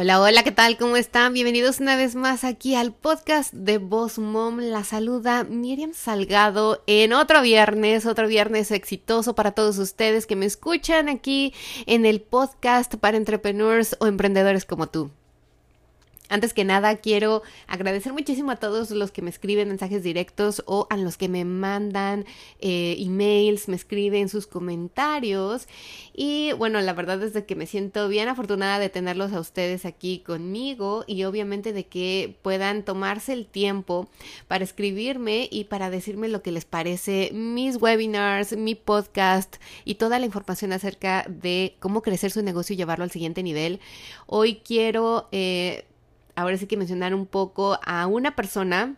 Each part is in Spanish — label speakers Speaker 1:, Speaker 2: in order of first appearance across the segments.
Speaker 1: Hola, hola, ¿qué tal? ¿Cómo están? Bienvenidos una vez más aquí al podcast de Boss Mom. La saluda Miriam Salgado en otro viernes, otro viernes exitoso para todos ustedes que me escuchan aquí en el podcast para entrepreneurs o emprendedores como tú. Antes que nada, quiero agradecer muchísimo a todos los que me escriben mensajes directos o a los que me mandan eh, emails, me escriben sus comentarios. Y bueno, la verdad es de que me siento bien afortunada de tenerlos a ustedes aquí conmigo y obviamente de que puedan tomarse el tiempo para escribirme y para decirme lo que les parece mis webinars, mi podcast y toda la información acerca de cómo crecer su negocio y llevarlo al siguiente nivel. Hoy quiero... Eh, ahora sí que mencionar un poco a una persona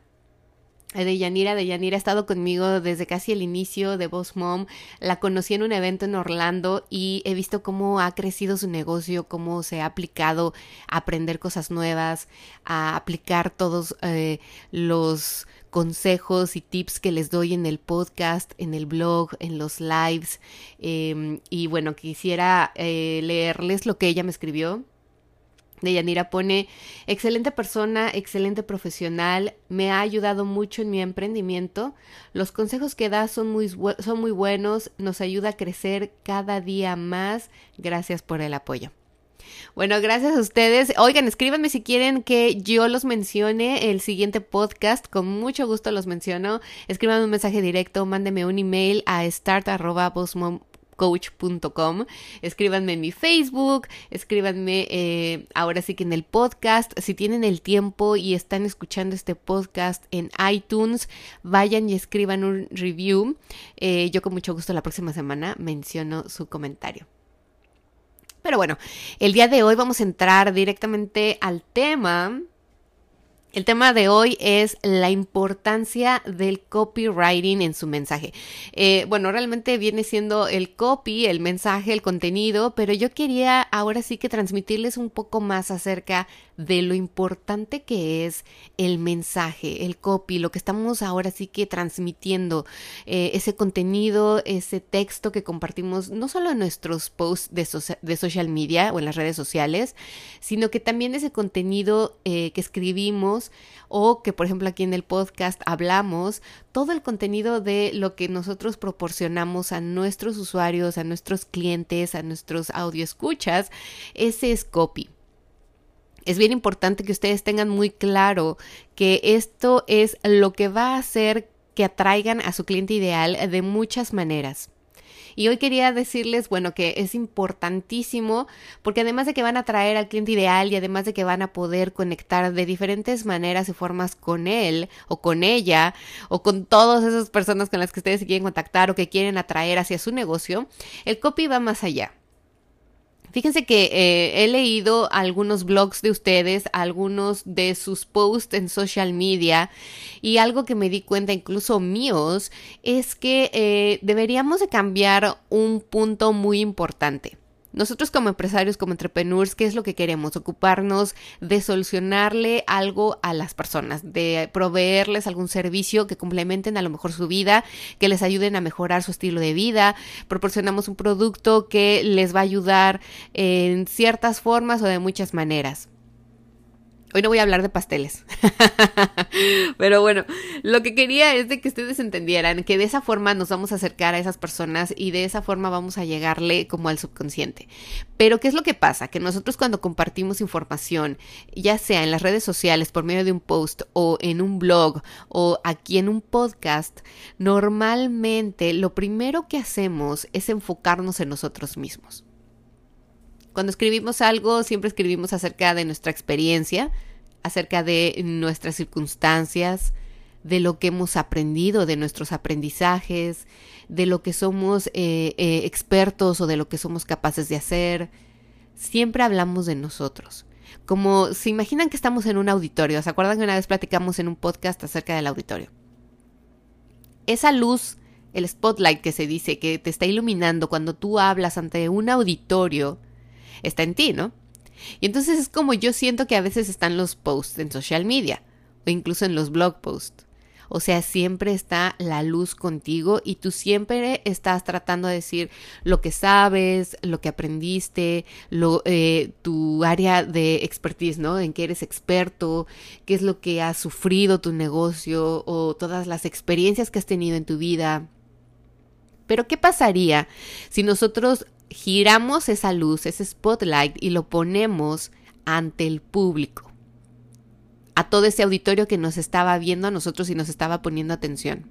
Speaker 1: eh, de Yanira, de Yanira ha estado conmigo desde casi el inicio de Boss Mom. La conocí en un evento en Orlando y he visto cómo ha crecido su negocio, cómo se ha aplicado a aprender cosas nuevas, a aplicar todos eh, los consejos y tips que les doy en el podcast, en el blog, en los lives. Em, y bueno, quisiera eh, leerles lo que ella me escribió de Yanira pone, excelente persona, excelente profesional, me ha ayudado mucho en mi emprendimiento, los consejos que da son muy, son muy buenos, nos ayuda a crecer cada día más, gracias por el apoyo. Bueno, gracias a ustedes. Oigan, escríbanme si quieren que yo los mencione el siguiente podcast. Con mucho gusto los menciono. Escríbanme un mensaje directo, mándeme un email a start.bosmom coach.com. Escríbanme en mi Facebook, escríbanme eh, ahora sí que en el podcast. Si tienen el tiempo y están escuchando este podcast en iTunes, vayan y escriban un review. Eh, yo con mucho gusto la próxima semana menciono su comentario. Pero bueno, el día de hoy vamos a entrar directamente al tema el tema de hoy es la importancia del copywriting en su mensaje. Eh, bueno, realmente viene siendo el copy, el mensaje, el contenido, pero yo quería ahora sí que transmitirles un poco más acerca de lo importante que es el mensaje, el copy, lo que estamos ahora sí que transmitiendo, eh, ese contenido, ese texto que compartimos no solo en nuestros posts de, de, social media o en las redes sociales, sino que también ese contenido eh, que escribimos o que por ejemplo aquí en el podcast hablamos, todo el contenido de lo que nosotros proporcionamos a nuestros usuarios, a nuestros clientes, a nuestros escuchas, ese es copy es bien importante que ustedes tengan muy claro que esto es lo que va a hacer que atraigan a su cliente ideal de muchas maneras. Y hoy quería decirles, bueno, que es importantísimo porque además de que van a atraer al cliente ideal y además de que van a poder conectar de diferentes maneras y formas con él o con ella o con todas esas personas con las que ustedes se quieren contactar o que quieren atraer hacia su negocio, el copy va más allá. Fíjense que eh, he leído algunos blogs de ustedes, algunos de sus posts en social media y algo que me di cuenta incluso míos es que eh, deberíamos de cambiar un punto muy importante. Nosotros como empresarios, como entrepreneurs, ¿qué es lo que queremos? Ocuparnos de solucionarle algo a las personas, de proveerles algún servicio que complementen a lo mejor su vida, que les ayuden a mejorar su estilo de vida. Proporcionamos un producto que les va a ayudar en ciertas formas o de muchas maneras. Hoy no voy a hablar de pasteles. Pero bueno, lo que quería es de que ustedes entendieran que de esa forma nos vamos a acercar a esas personas y de esa forma vamos a llegarle como al subconsciente. Pero ¿qué es lo que pasa? Que nosotros cuando compartimos información, ya sea en las redes sociales por medio de un post o en un blog o aquí en un podcast, normalmente lo primero que hacemos es enfocarnos en nosotros mismos. Cuando escribimos algo, siempre escribimos acerca de nuestra experiencia, acerca de nuestras circunstancias, de lo que hemos aprendido, de nuestros aprendizajes, de lo que somos eh, eh, expertos o de lo que somos capaces de hacer. Siempre hablamos de nosotros. Como se imaginan que estamos en un auditorio. ¿Se acuerdan que una vez platicamos en un podcast acerca del auditorio? Esa luz, el spotlight que se dice que te está iluminando cuando tú hablas ante un auditorio, está en ti, ¿no? Y entonces es como yo siento que a veces están los posts en social media o incluso en los blog posts. O sea, siempre está la luz contigo y tú siempre estás tratando de decir lo que sabes, lo que aprendiste, lo, eh, tu área de expertise, ¿no? En qué eres experto, qué es lo que has sufrido tu negocio o todas las experiencias que has tenido en tu vida. Pero ¿qué pasaría si nosotros giramos esa luz, ese spotlight y lo ponemos ante el público? a todo ese auditorio que nos estaba viendo a nosotros y nos estaba poniendo atención.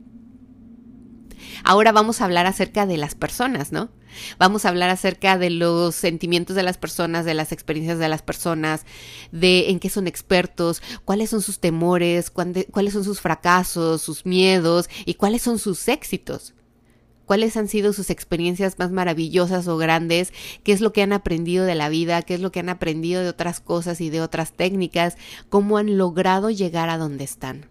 Speaker 1: Ahora vamos a hablar acerca de las personas, ¿no? Vamos a hablar acerca de los sentimientos de las personas, de las experiencias de las personas, de en qué son expertos, cuáles son sus temores, cuáles son sus fracasos, sus miedos y cuáles son sus éxitos cuáles han sido sus experiencias más maravillosas o grandes, qué es lo que han aprendido de la vida, qué es lo que han aprendido de otras cosas y de otras técnicas, cómo han logrado llegar a donde están.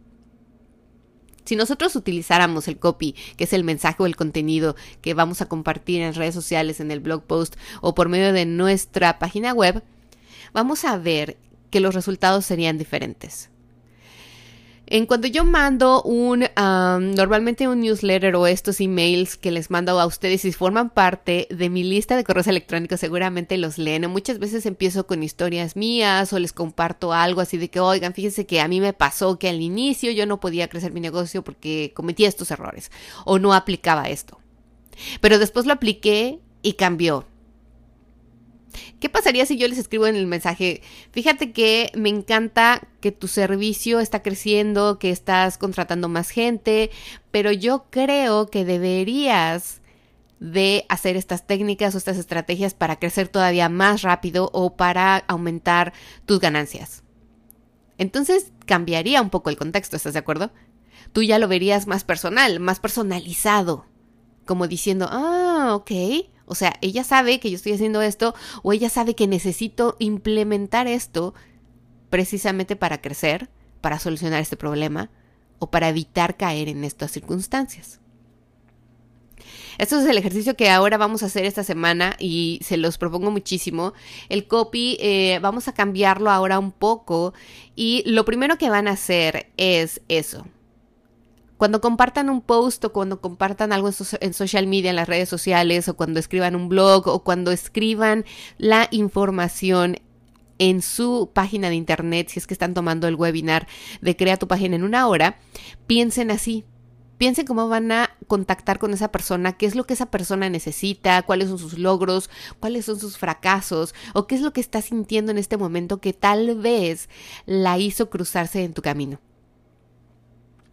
Speaker 1: Si nosotros utilizáramos el copy, que es el mensaje o el contenido que vamos a compartir en redes sociales, en el blog post o por medio de nuestra página web, vamos a ver que los resultados serían diferentes. En cuanto yo mando un, normalmente un newsletter o estos emails que les mando a ustedes y forman parte de mi lista de correos electrónicos, seguramente los leen. Muchas veces empiezo con historias mías o les comparto algo así de que, oigan, fíjense que a mí me pasó que al inicio yo no podía crecer mi negocio porque cometía estos errores o no aplicaba esto. Pero después lo apliqué y cambió. ¿Qué pasaría si yo les escribo en el mensaje? Fíjate que me encanta que tu servicio está creciendo, que estás contratando más gente, pero yo creo que deberías de hacer estas técnicas o estas estrategias para crecer todavía más rápido o para aumentar tus ganancias. Entonces cambiaría un poco el contexto, ¿estás de acuerdo? Tú ya lo verías más personal, más personalizado, como diciendo, ah, ok, o sea, ella sabe que yo estoy haciendo esto o ella sabe que necesito implementar esto precisamente para crecer, para solucionar este problema o para evitar caer en estas circunstancias. Esto es el ejercicio que ahora vamos a hacer esta semana y se los propongo muchísimo. El copy eh, vamos a cambiarlo ahora un poco y lo primero que van a hacer es eso, cuando compartan un post o cuando compartan algo en, social media, en las redes sociales, o cuando escriban un blog, o cuando escriban la información en su página de internet, si es que están tomando el webinar de Crea tu página en una hora, piensen así. Piensen cómo van a contactar con esa persona, qué es lo que esa persona necesita, cuáles son sus logros, cuáles son sus fracasos, o qué es lo que está sintiendo en este momento que tal vez la hizo cruzarse en tu camino.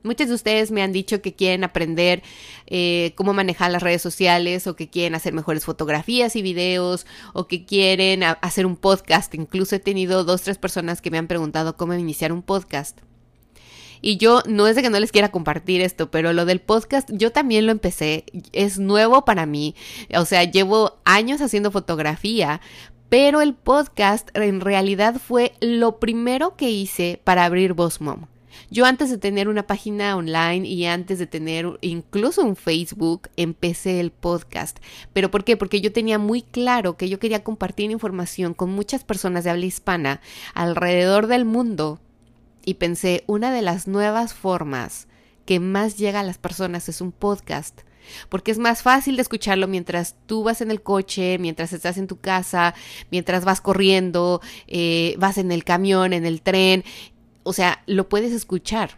Speaker 1: Muchos de ustedes me han dicho que quieren aprender eh, cómo manejar las redes sociales o que quieren hacer mejores fotografías y videos o que quieren hacer un podcast. Incluso he tenido dos, tres personas que me han preguntado cómo iniciar un podcast. Y yo no es de que no les quiera compartir esto, pero lo del podcast yo también lo empecé. Es nuevo para mí. O sea, llevo años haciendo fotografía, pero el podcast en realidad fue lo primero que hice para abrir Boss Mom. Yo antes de tener una página online y antes de tener incluso un Facebook, empecé el podcast. ¿Pero por qué? Porque yo tenía muy claro que yo quería compartir información con muchas personas de habla hispana alrededor del mundo. Y pensé, una de las nuevas formas que más llega a las personas es un podcast porque es más fácil de escucharlo mientras tú vas en el coche, mientras estás en tu casa, mientras vas corriendo, eh, vas en el camión, en el tren, o sea, lo puedes escuchar.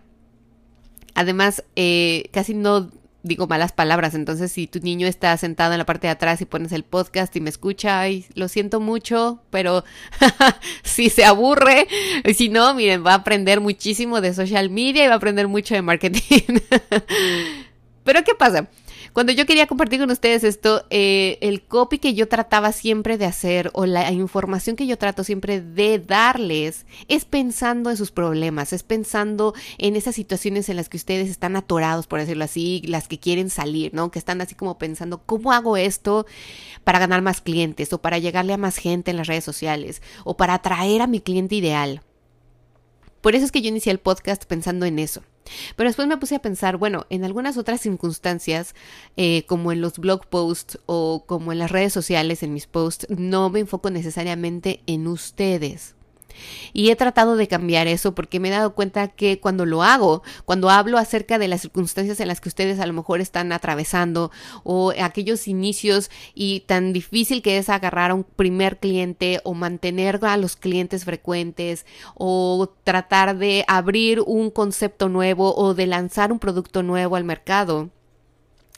Speaker 1: Además, eh, casi no digo malas palabras, entonces si tu niño está sentado en la parte de atrás y pones el podcast y me escucha, ay, lo siento mucho, pero si se aburre, si no, miren, va a aprender muchísimo de social media y va a aprender mucho de marketing. pero ¿qué pasa? Cuando yo quería compartir con ustedes esto, eh, el copy que yo trataba siempre de hacer o la información que yo trato siempre de darles es pensando en sus problemas, es pensando en esas situaciones en las que ustedes están atorados, por decirlo así, las que quieren salir, ¿no? Que están así como pensando, ¿cómo hago esto para ganar más clientes o para llegarle a más gente en las redes sociales o para atraer a mi cliente ideal? Por eso es que yo inicié el podcast pensando en eso. Pero después me puse a pensar, bueno, en algunas otras circunstancias, eh, como en los blog posts o como en las redes sociales, en mis posts, no me enfoco necesariamente en ustedes. Y he tratado de cambiar eso porque me he dado cuenta que cuando lo hago, cuando hablo acerca de las circunstancias en las que ustedes a lo mejor están atravesando o aquellos inicios y tan difícil que es agarrar a un primer cliente o mantener a los clientes frecuentes o tratar de abrir un concepto nuevo o de lanzar un producto nuevo al mercado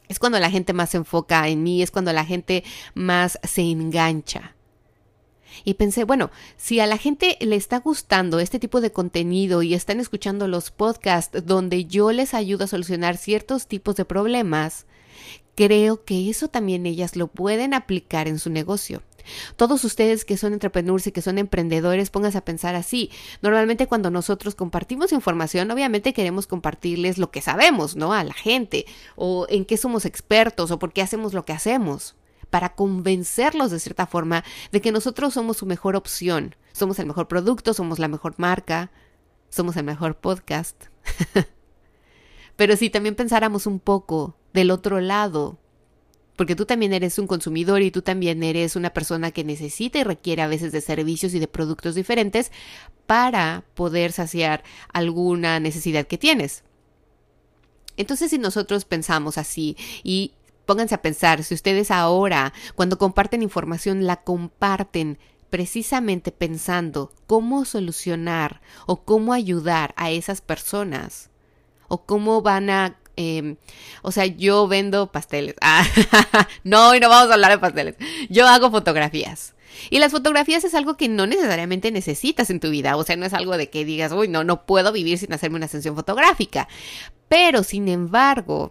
Speaker 1: es cuando la gente más se enfoca en mí, es cuando la gente más se engancha. Y pensé, bueno, si a la gente le está gustando este tipo de contenido y están escuchando los podcasts donde yo les ayudo a solucionar ciertos tipos de problemas, creo que eso también ellas lo pueden aplicar en su negocio. Todos ustedes que son entrepreneurs y que son emprendedores, pónganse a pensar así. Normalmente cuando nosotros compartimos información, obviamente queremos compartirles lo que sabemos, ¿no? A la gente, o en qué somos expertos, o por qué hacemos lo que hacemos para convencerlos de cierta forma de que nosotros somos su mejor opción, somos el mejor producto, somos la mejor marca, somos el mejor podcast. Pero si también pensáramos un poco del otro lado, porque tú también eres un consumidor y tú también eres una persona que necesita y requiere a veces de servicios y de productos diferentes para poder saciar alguna necesidad que tienes. Entonces, si nosotros pensamos así y Pónganse a pensar, si ustedes ahora, cuando comparten información, la comparten precisamente pensando cómo solucionar o cómo ayudar a esas personas o cómo van a em, o sea, yo vendo pasteles. Ah, no, y no vamos a hablar de pasteles. Yo hago fotografías. Y las fotografías es algo que no necesariamente necesitas en tu vida. O sea, no es algo de que digas, uy, no, no puedo vivir sin hacerme una sesión fotográfica. Pero, sin embargo,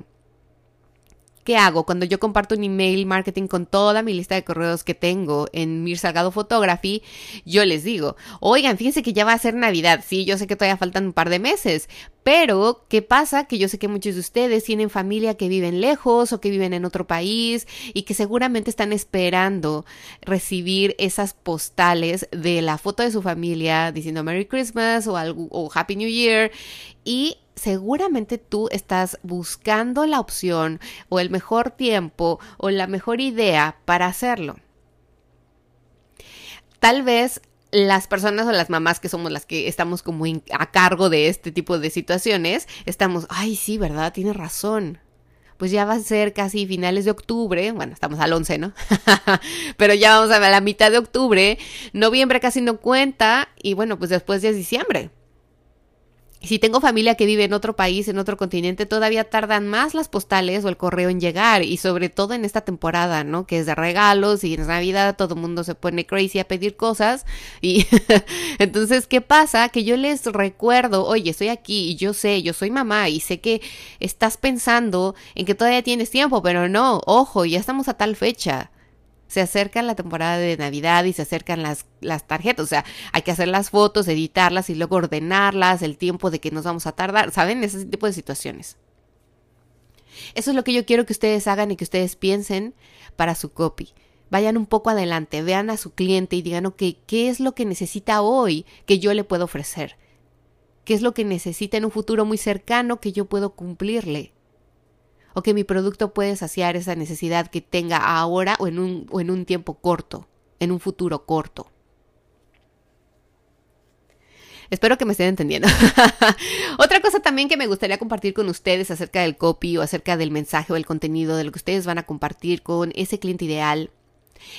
Speaker 1: ¿Qué hago? Cuando yo comparto un email marketing con toda mi lista de correos que tengo en Mir Salgado Photography, yo les digo, oigan, fíjense que ya va a ser Navidad. Sí, yo sé que todavía faltan un par de meses, pero, ¿qué pasa? Que yo sé que muchos de ustedes tienen familia que viven lejos o que viven en otro país y que seguramente están esperando recibir esas postales de la foto de su familia diciendo Merry Christmas o, algo, o Happy New Year y seguramente tú estás buscando la opción o el mejor tiempo o la mejor idea para hacerlo. Tal vez las personas o las mamás que somos las que estamos como a cargo de este tipo de situaciones, estamos, ay, sí, ¿verdad? Tiene razón. Pues ya va a ser casi finales de octubre, bueno, estamos al 11, ¿no? Pero ya vamos a la mitad de octubre, noviembre casi no cuenta y bueno, pues después ya es diciembre. Si tengo familia que vive en otro país, en otro continente, todavía tardan más las postales o el correo en llegar y sobre todo en esta temporada, ¿no? Que es de regalos y en Navidad todo el mundo se pone crazy a pedir cosas y entonces, ¿qué pasa? Que yo les recuerdo, oye, estoy aquí y yo sé, yo soy mamá y sé que estás pensando en que todavía tienes tiempo, pero no, ojo, ya estamos a tal fecha se acerca la temporada de Navidad y se acercan las, las tarjetas, o sea, hay que hacer las fotos, editarlas y luego ordenarlas, el tiempo de que nos vamos a tardar, ¿saben? Ese tipo de situaciones. Eso es lo que yo quiero que ustedes hagan y que ustedes piensen para su copy. Vayan un poco adelante, vean a su cliente y digan, ok, ¿qué es lo que necesita hoy que yo le puedo ofrecer? ¿Qué es lo que necesita en un futuro muy cercano que yo puedo cumplirle? O que mi producto puede saciar esa necesidad que tenga ahora o en un, o en un tiempo corto, en un futuro corto. Espero que me estén entendiendo. Otra cosa también que me gustaría compartir con ustedes acerca del copy o acerca del mensaje o el contenido de lo que ustedes van a compartir con ese cliente ideal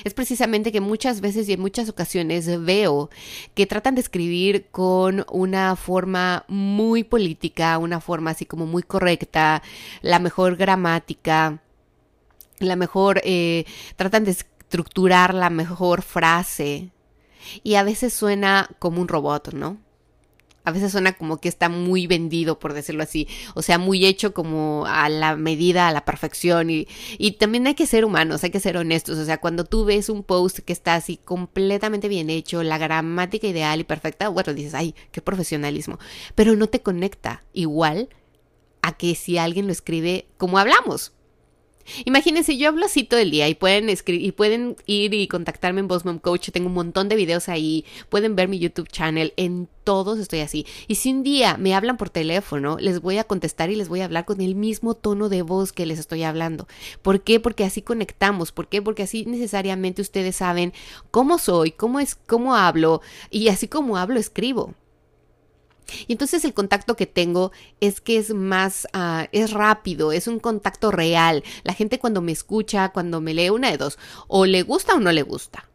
Speaker 1: es precisamente que muchas veces y en muchas ocasiones veo que tratan de escribir con una forma muy política, una forma así como muy correcta, la mejor gramática, la mejor, eh, tratan de estructurar la mejor frase y a veces suena como un robot, ¿no? A veces suena como que está muy vendido, por decirlo así. O sea, muy hecho como a la medida, a la perfección. Y, y también hay que ser humanos, hay que ser honestos. O sea, cuando tú ves un post que está así completamente bien hecho, la gramática ideal y perfecta, bueno, dices, ay, qué profesionalismo. Pero no te conecta igual a que si alguien lo escribe como hablamos. Imagínense, yo hablo así todo el día y pueden escribir y pueden ir y contactarme en Boss Mom Coach. Tengo un montón de videos ahí. Pueden ver mi YouTube channel. En todos estoy así. Y si un día me hablan por teléfono, les voy a contestar y les voy a hablar con el mismo tono de voz que les estoy hablando. ¿Por qué? Porque así conectamos. ¿Por qué? Porque así necesariamente ustedes saben cómo soy, cómo es, cómo hablo y así como hablo, escribo. Y entonces el contacto que tengo es que es más, uh, es rápido, es un contacto real. La gente cuando me escucha, cuando me lee, una de dos, o le gusta o no le gusta.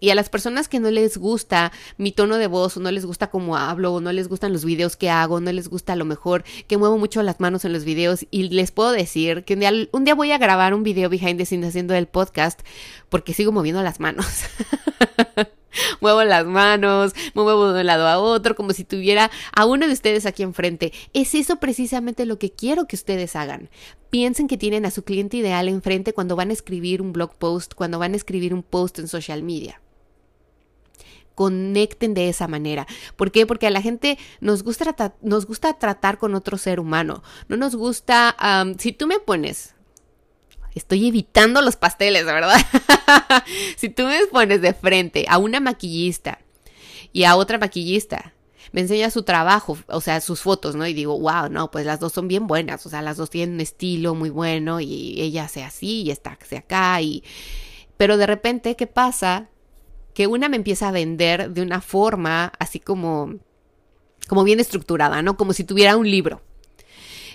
Speaker 1: Y a las personas que no les gusta mi tono de voz, o no les gusta cómo hablo, o no les gustan los videos que hago, no les gusta a lo mejor que muevo mucho las manos en los videos, y les puedo decir que un día, un día voy a grabar un video behind the scenes haciendo el podcast, porque sigo moviendo las manos. muevo las manos, me muevo de un lado a otro, como si tuviera a uno de ustedes aquí enfrente. Es eso precisamente lo que quiero que ustedes hagan. Piensen que tienen a su cliente ideal enfrente cuando van a escribir un blog post, cuando van a escribir un post en social media conecten de esa manera. ¿Por qué? Porque a la gente nos gusta, nos gusta tratar con otro ser humano. No nos gusta, si tú me pones, Estoy evitando los pasteles, ¿verdad? si tú me pones de frente a una maquillista y a otra maquillista, me enseña su trabajo, o sea, sus fotos, ¿no? Y digo, wow, no, pues las dos son bien buenas, o sea, las dos tienen un estilo muy bueno y ella hace así y está hace acá y... Pero de repente, ¿qué pasa? Que una me empieza a vender de una forma así como, como bien estructurada, ¿no? Como si tuviera un libro.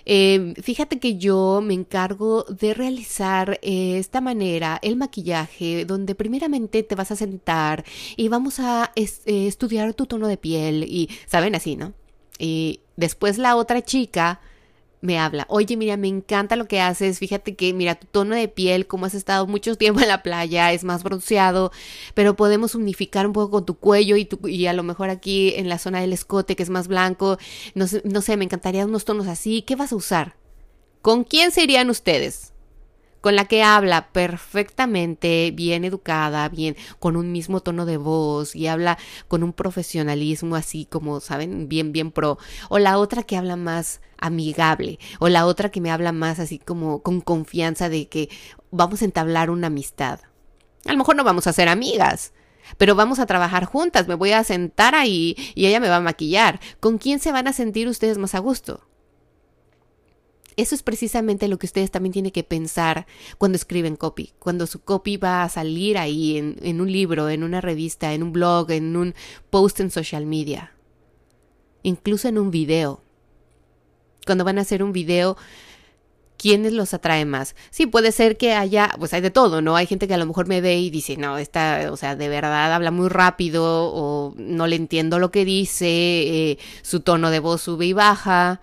Speaker 1: Eh, fíjate que yo me encargo de realizar eh, esta manera el maquillaje, donde primeramente te vas a sentar y vamos a eh, estudiar tu tono de piel y, ¿saben? Así, ¿no? Y después la otra chica me habla, oye, mira, me encanta lo que haces, fíjate que, mira, tu tono de piel, como has estado mucho tiempo en la playa, es más bronceado, pero podemos unificar un poco con tu cuello y, tu, y a lo mejor aquí en la zona del escote, que es más blanco, no, no sé, me encantaría unos tonos así, ¿qué vas a usar? ¿Con quién serían ustedes? Con la que habla perfectamente, bien educada, bien, con un mismo tono de voz y habla con un profesionalismo así como, ¿saben? Bien, bien pro. O la otra que habla más amigable. O la otra que me habla más así como con confianza de que vamos a entablar una amistad. A lo mejor no vamos a ser amigas, pero vamos a trabajar juntas, me voy a sentar ahí y ella me va a maquillar. ¿Con quién se van a sentir ustedes más a gusto? Eso es precisamente lo que ustedes también tienen que pensar cuando escriben copy, cuando su copy va a salir ahí en, un libro, en una revista, en un blog, en un post en social media, incluso en un video. Cuando van a hacer un video, ¿quiénes los atrae más? Sí, puede ser que haya, pues hay de todo, ¿no? Hay gente que a lo mejor me ve y dice, no, esta, o sea, de verdad habla muy rápido o no le entiendo lo que dice, eh, su tono de voz sube y baja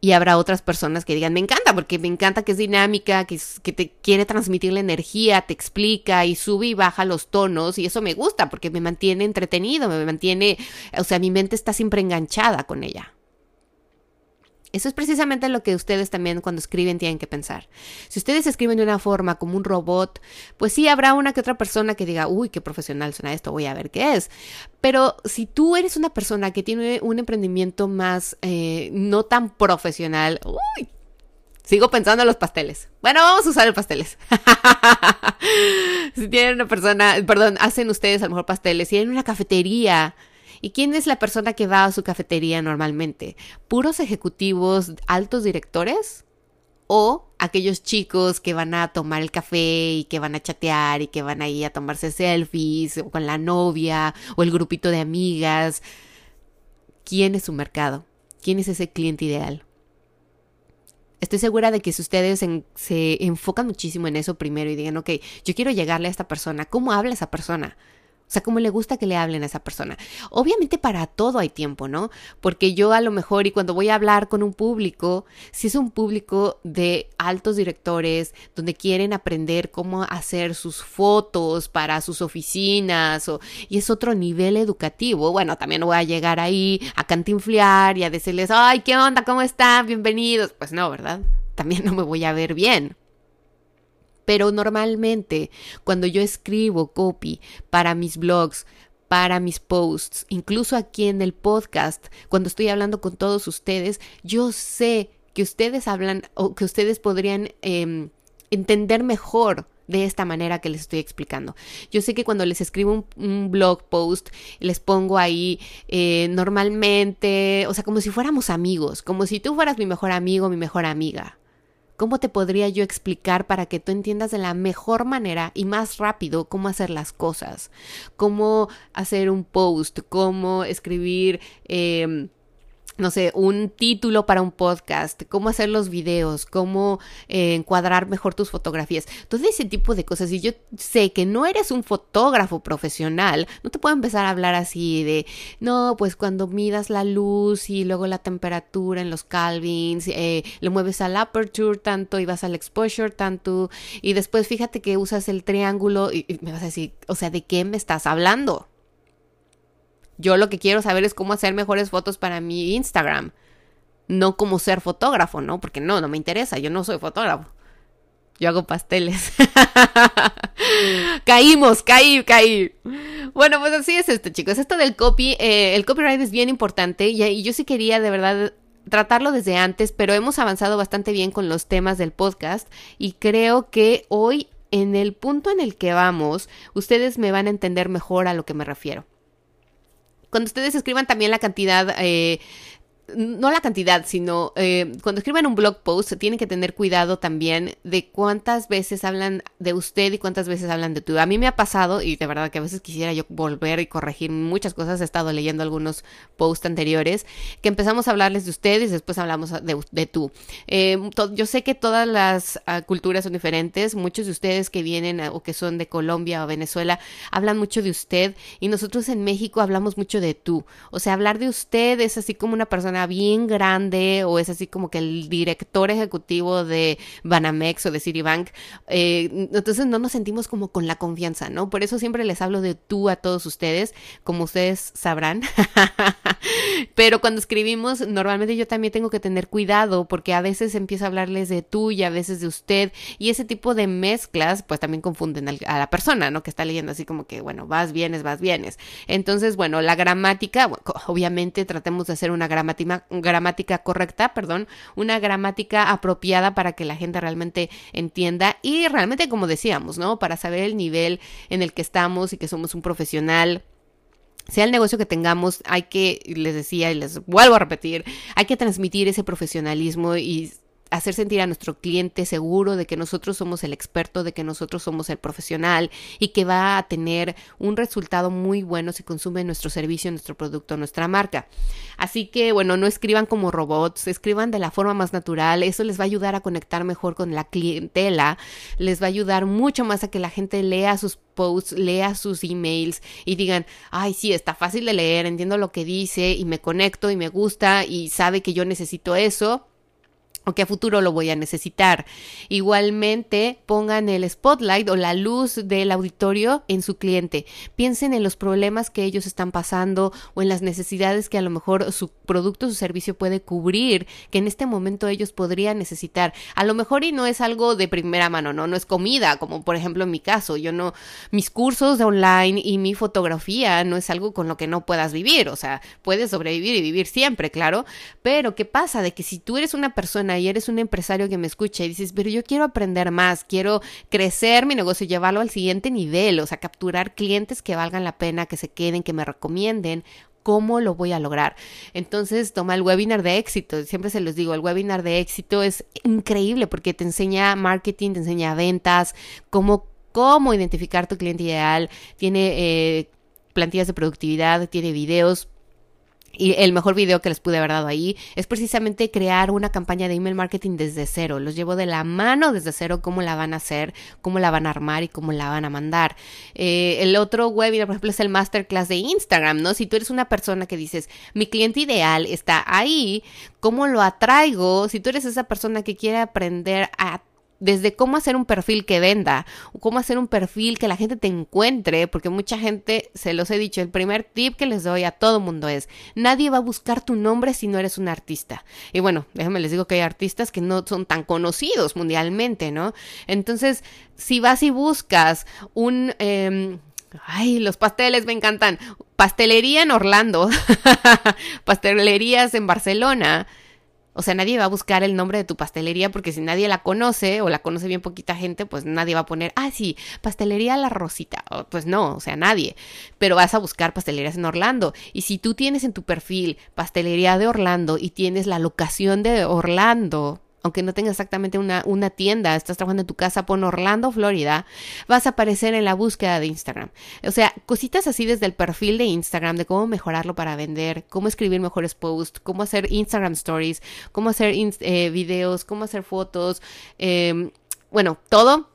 Speaker 1: y habrá otras personas que digan, me encanta, porque me encanta que es dinámica, que, que te quiere transmitir la energía, te explica y sube y baja los tonos y eso me gusta porque me mantiene entretenido, me mantiene, o sea, mi mente está siempre enganchada con ella. Eso es precisamente lo que ustedes también cuando escriben tienen que pensar. Si ustedes escriben de una forma como un robot, pues sí habrá una que otra persona que diga, uy, qué profesional suena esto, voy a ver qué es. Pero si tú eres una persona que tiene un emprendimiento más eh, no tan profesional, uy, sigo pensando en los pasteles. Bueno, vamos a usar los pasteles. si tienen una persona, perdón, hacen ustedes a lo mejor pasteles, si tienen una cafetería, ¿Y quién es la persona que va a su cafetería normalmente? ¿Puros ejecutivos, altos directores? ¿O aquellos chicos que van a tomar el café y que van a chatear y que van ahí a tomarse selfies o con la novia o el grupito de amigas? ¿Quién es su mercado? ¿Quién es ese cliente ideal? Estoy segura de que si ustedes se enfocan muchísimo en eso primero y digan, ok, yo quiero llegarle a esta persona, ¿cómo habla esa persona? O sea, cómo le gusta que le hablen a esa persona. Obviamente para todo hay tiempo, ¿no? Porque yo a lo mejor y cuando voy a hablar con un público, si es un público de altos directores, donde quieren aprender cómo hacer sus fotos para sus oficinas, o, y es otro nivel educativo, bueno, también voy a llegar ahí a cantinflear y a decirles, ay, ¿qué onda? ¿Cómo están? Bienvenidos. Pues no, ¿verdad? También no me voy a ver bien. Pero normalmente cuando yo escribo copy para mis blogs, para mis posts, incluso aquí en el podcast, cuando estoy hablando con todos ustedes, yo sé que ustedes hablan o que ustedes podrían em, entender mejor de esta manera que les estoy explicando. Yo sé que cuando les escribo un, blog post, les pongo ahí eh, normalmente, o sea, como si fuéramos amigos, como si tú fueras mi mejor amigo, mi mejor amiga. ¿Cómo te podría yo explicar para que tú entiendas de la mejor manera y más rápido cómo hacer las cosas? Cómo hacer un post, cómo escribir... Eh, no sé, un título para un podcast, cómo hacer los videos, cómo eh, encuadrar mejor tus fotografías, todo ese tipo de cosas. Y yo sé que no eres un fotógrafo profesional, no te puedo empezar a hablar así de, no, pues cuando midas la luz y luego la temperatura en los Calvins, eh, le mueves al aperture tanto y vas al exposure tanto, y después fíjate que usas el triángulo y me vas a decir, o sea, ¿de qué me estás hablando? Yo lo que quiero saber es cómo hacer mejores fotos para mi Instagram. No cómo ser fotógrafo, ¿no? Porque no, no me interesa, yo no soy fotógrafo. Yo hago pasteles. Caímos, caí, caí. Bueno, pues así es esto, chicos. Esto del copy, eh, el copyright es bien importante y, y yo sí quería de verdad tratarlo desde antes, pero hemos avanzado bastante bien con los temas del podcast y creo que hoy en el punto en el que vamos, ustedes me van a entender mejor a lo que me refiero. Cuando ustedes escriban también la cantidad eh, no la cantidad, sino eh, cuando escriben un blog post, tienen que tener cuidado también de cuántas veces hablan de usted y cuántas veces hablan de tú. A mí me ha pasado, y de verdad que a veces quisiera yo volver y corregir muchas cosas, he estado leyendo algunos posts anteriores, que empezamos a hablarles de ustedes y después hablamos de, tú. Eh, yo sé que todas las uh, culturas son diferentes, muchos de ustedes que vienen o que son de Colombia o Venezuela hablan mucho de usted y nosotros en México hablamos mucho de tú. O sea, hablar de usted es así como una persona bien grande o es así como que el director ejecutivo de Banamex o de Citibank, eh, entonces no nos sentimos como con la confianza, ¿no? Por eso siempre les hablo de tú a todos ustedes, como ustedes sabrán. Pero cuando escribimos, normalmente yo también tengo que tener cuidado porque a veces empiezo a hablarles de tú y a veces de usted y ese tipo de mezclas pues también confunden a la persona, ¿no? Que está leyendo así como que, bueno, vas, vienes, vas, vienes. Entonces, bueno, la gramática, obviamente tratemos de hacer una gramática gramática correcta, perdón, una gramática apropiada para que la gente realmente entienda y realmente como decíamos, ¿no? Para saber el nivel en el que estamos y que somos un profesional sea el negocio que tengamos, hay que, les decía y les vuelvo a repetir, hay que transmitir ese profesionalismo y hacer sentir a nuestro cliente seguro de que nosotros somos el experto, de que nosotros somos el profesional y que va a tener un resultado muy bueno si consume nuestro servicio, nuestro producto, nuestra marca. Así que, bueno, no escriban como robots, escriban de la forma más natural, eso les va a ayudar a conectar mejor con la clientela, les va a ayudar mucho más a que la gente lea sus posts, lea sus emails y digan, ay, sí, está fácil de leer, entiendo lo que dice y me conecto y me gusta y sabe que yo necesito eso que a futuro lo voy a necesitar. Igualmente, pongan el spotlight o la luz del auditorio en su cliente. Piensen en los problemas que ellos están pasando o en las necesidades que a lo mejor su producto o su servicio puede cubrir, que en este momento ellos podrían necesitar. A lo mejor y no es algo de primera mano, ¿no? No es comida, como por ejemplo en mi caso. Yo no, mis cursos de online y mi fotografía no es algo con lo que no puedas vivir. O sea, puedes sobrevivir y vivir siempre, claro. Pero, ¿qué pasa? De que si tú eres una persona y eres un empresario que me escucha y dices, pero yo quiero aprender más, quiero crecer mi negocio, llevarlo al siguiente nivel, o sea, capturar clientes que valgan la pena, que se queden, que me recomienden, ¿Cómo lo voy a lograr? Entonces, toma el webinar de éxito. Siempre se los digo, el webinar de éxito es increíble porque te enseña marketing, te enseña ventas, cómo, cómo identificar tu cliente ideal, tiene eh, plantillas de productividad, tiene videos y el mejor video que les pude haber dado ahí es precisamente crear una campaña de email marketing desde cero. Los llevo de la mano desde cero cómo la van a hacer, cómo la van a armar y cómo la van a mandar. Eh, el otro webinar, por ejemplo, es el masterclass de Instagram, ¿no? Si tú eres una persona que dices, mi cliente ideal está ahí, ¿cómo lo atraigo? Si tú eres esa persona que quiere aprender a desde cómo hacer un perfil que venda, cómo hacer un perfil que la gente te encuentre, porque mucha gente, se los he dicho, el primer tip que les doy a todo mundo es, nadie va a buscar tu nombre si no eres un artista. Y bueno, déjenme les digo que hay artistas que no son tan conocidos mundialmente, ¿no? Entonces, si vas y buscas un... Em, ay, los pasteles me encantan. Pastelería en Orlando, pastelerías en Barcelona o sea, nadie va a buscar el nombre de tu pastelería porque si nadie la conoce o la conoce bien poquita gente, pues nadie va a poner, ah, sí, pastelería La Rosita. Pues no, o sea, nadie. Pero vas a buscar pastelerías en Orlando. Y si tú tienes en tu perfil pastelería de Orlando y tienes la locación de Orlando, aunque no tengas exactamente una, una, tienda, estás trabajando en tu casa, pon Orlando, Florida, vas a aparecer en la búsqueda de Instagram. O sea, cositas así desde el perfil de Instagram, de cómo mejorarlo para vender, cómo escribir mejores posts, cómo hacer Instagram stories, cómo hacer eh, videos, cómo hacer fotos, eh, bueno, todo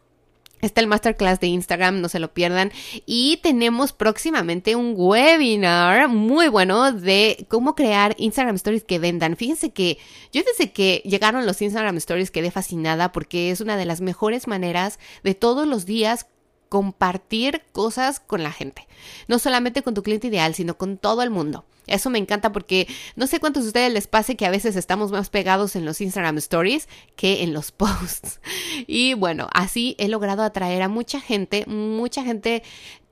Speaker 1: Está el masterclass de Instagram, no se lo pierdan. Y tenemos próximamente un webinar muy bueno de cómo crear Instagram Stories que vendan. Fíjense que yo desde que llegaron los Instagram Stories quedé fascinada porque es una de las mejores maneras de todos los días compartir cosas con la gente. No solamente con tu cliente ideal, sino con todo el mundo. Eso me encanta porque no sé cuántos de ustedes les pase que a veces estamos más pegados en los Instagram Stories que en los posts. Y bueno, así he logrado atraer a mucha gente, mucha gente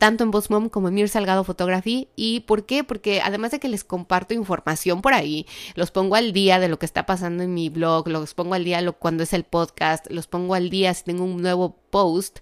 Speaker 1: tanto en Boss Mom como en Mir Salgado Photography. ¿Y por qué? Porque además de que les comparto información por ahí, los pongo al día de lo que está pasando en mi blog, los pongo al día cuando es el podcast, los pongo al día si tengo un nuevo post,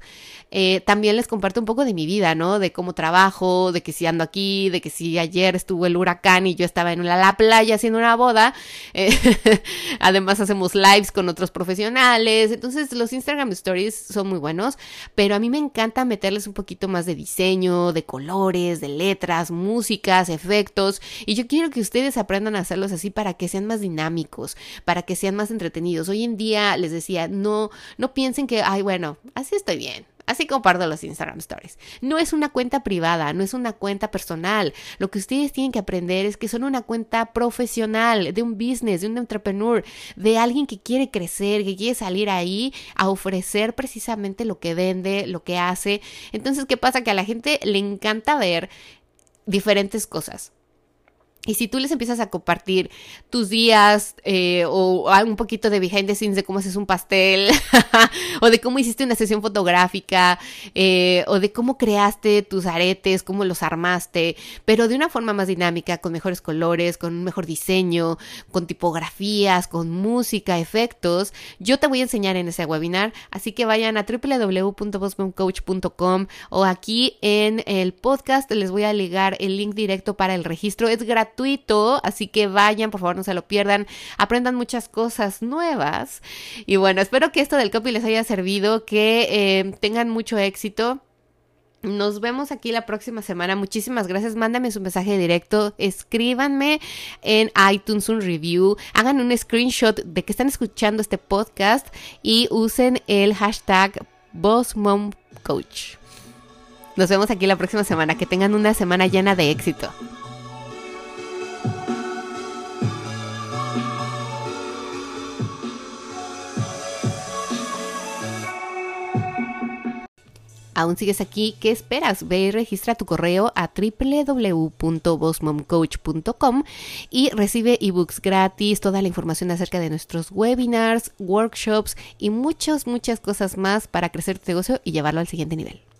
Speaker 1: eh, también les comparto un poco de mi vida, ¿no? De cómo trabajo, de que si ando aquí, de que si ayer estuvo el huracán y yo estaba en la, playa haciendo una boda. Eh, además hacemos lives con otros profesionales. Entonces los Instagram Stories son muy buenos, pero a mí me encanta meterles un poquito más de diseño, de colores, de letras, músicas, efectos. Y yo quiero que ustedes aprendan a hacerlos así para que sean más dinámicos, para que sean más entretenidos. Hoy en día les decía, no, no piensen que, ay, bueno, así estoy bien. Así comparto los Instagram Stories. No es una cuenta privada, no es una cuenta personal. Lo que ustedes tienen que aprender es que son una cuenta profesional, de un business, de un entrepreneur, de alguien que quiere crecer, que quiere salir ahí a ofrecer precisamente lo que vende, lo que hace. Entonces, ¿qué pasa? Que a la gente le encanta ver diferentes cosas. Y si tú les empiezas a compartir tus días eh, o un poquito de behind the scenes de cómo haces un pastel o de cómo hiciste una sesión fotográfica eh, o de cómo creaste tus aretes, cómo los armaste, pero de una forma más dinámica, con mejores colores, con un mejor diseño, con tipografías, con música, efectos, yo te voy a enseñar en ese webinar. Así que vayan a www.boscomcoach.com o aquí en el podcast les voy a ligar el link directo para el registro. Es gratuito así que vayan, por favor, no se lo pierdan, aprendan muchas cosas nuevas. Y bueno, espero que esto del copy les haya servido, que eh, tengan mucho éxito. Nos vemos aquí la próxima semana. Muchísimas gracias. Mándame su mensaje directo. Escríbanme en iTunes un review. Hagan un screenshot de que están escuchando este podcast y usen el hashtag BossMomCoach. Nos vemos aquí la próxima semana. Que tengan una semana llena de éxito. Aún sigues aquí, ¿qué esperas? Ve y registra tu correo a www.bossmomcoach.com y recibe ebooks gratis, toda la información acerca de nuestros webinars, workshops y muchas, muchas cosas más para crecer tu negocio y llevarlo al siguiente nivel.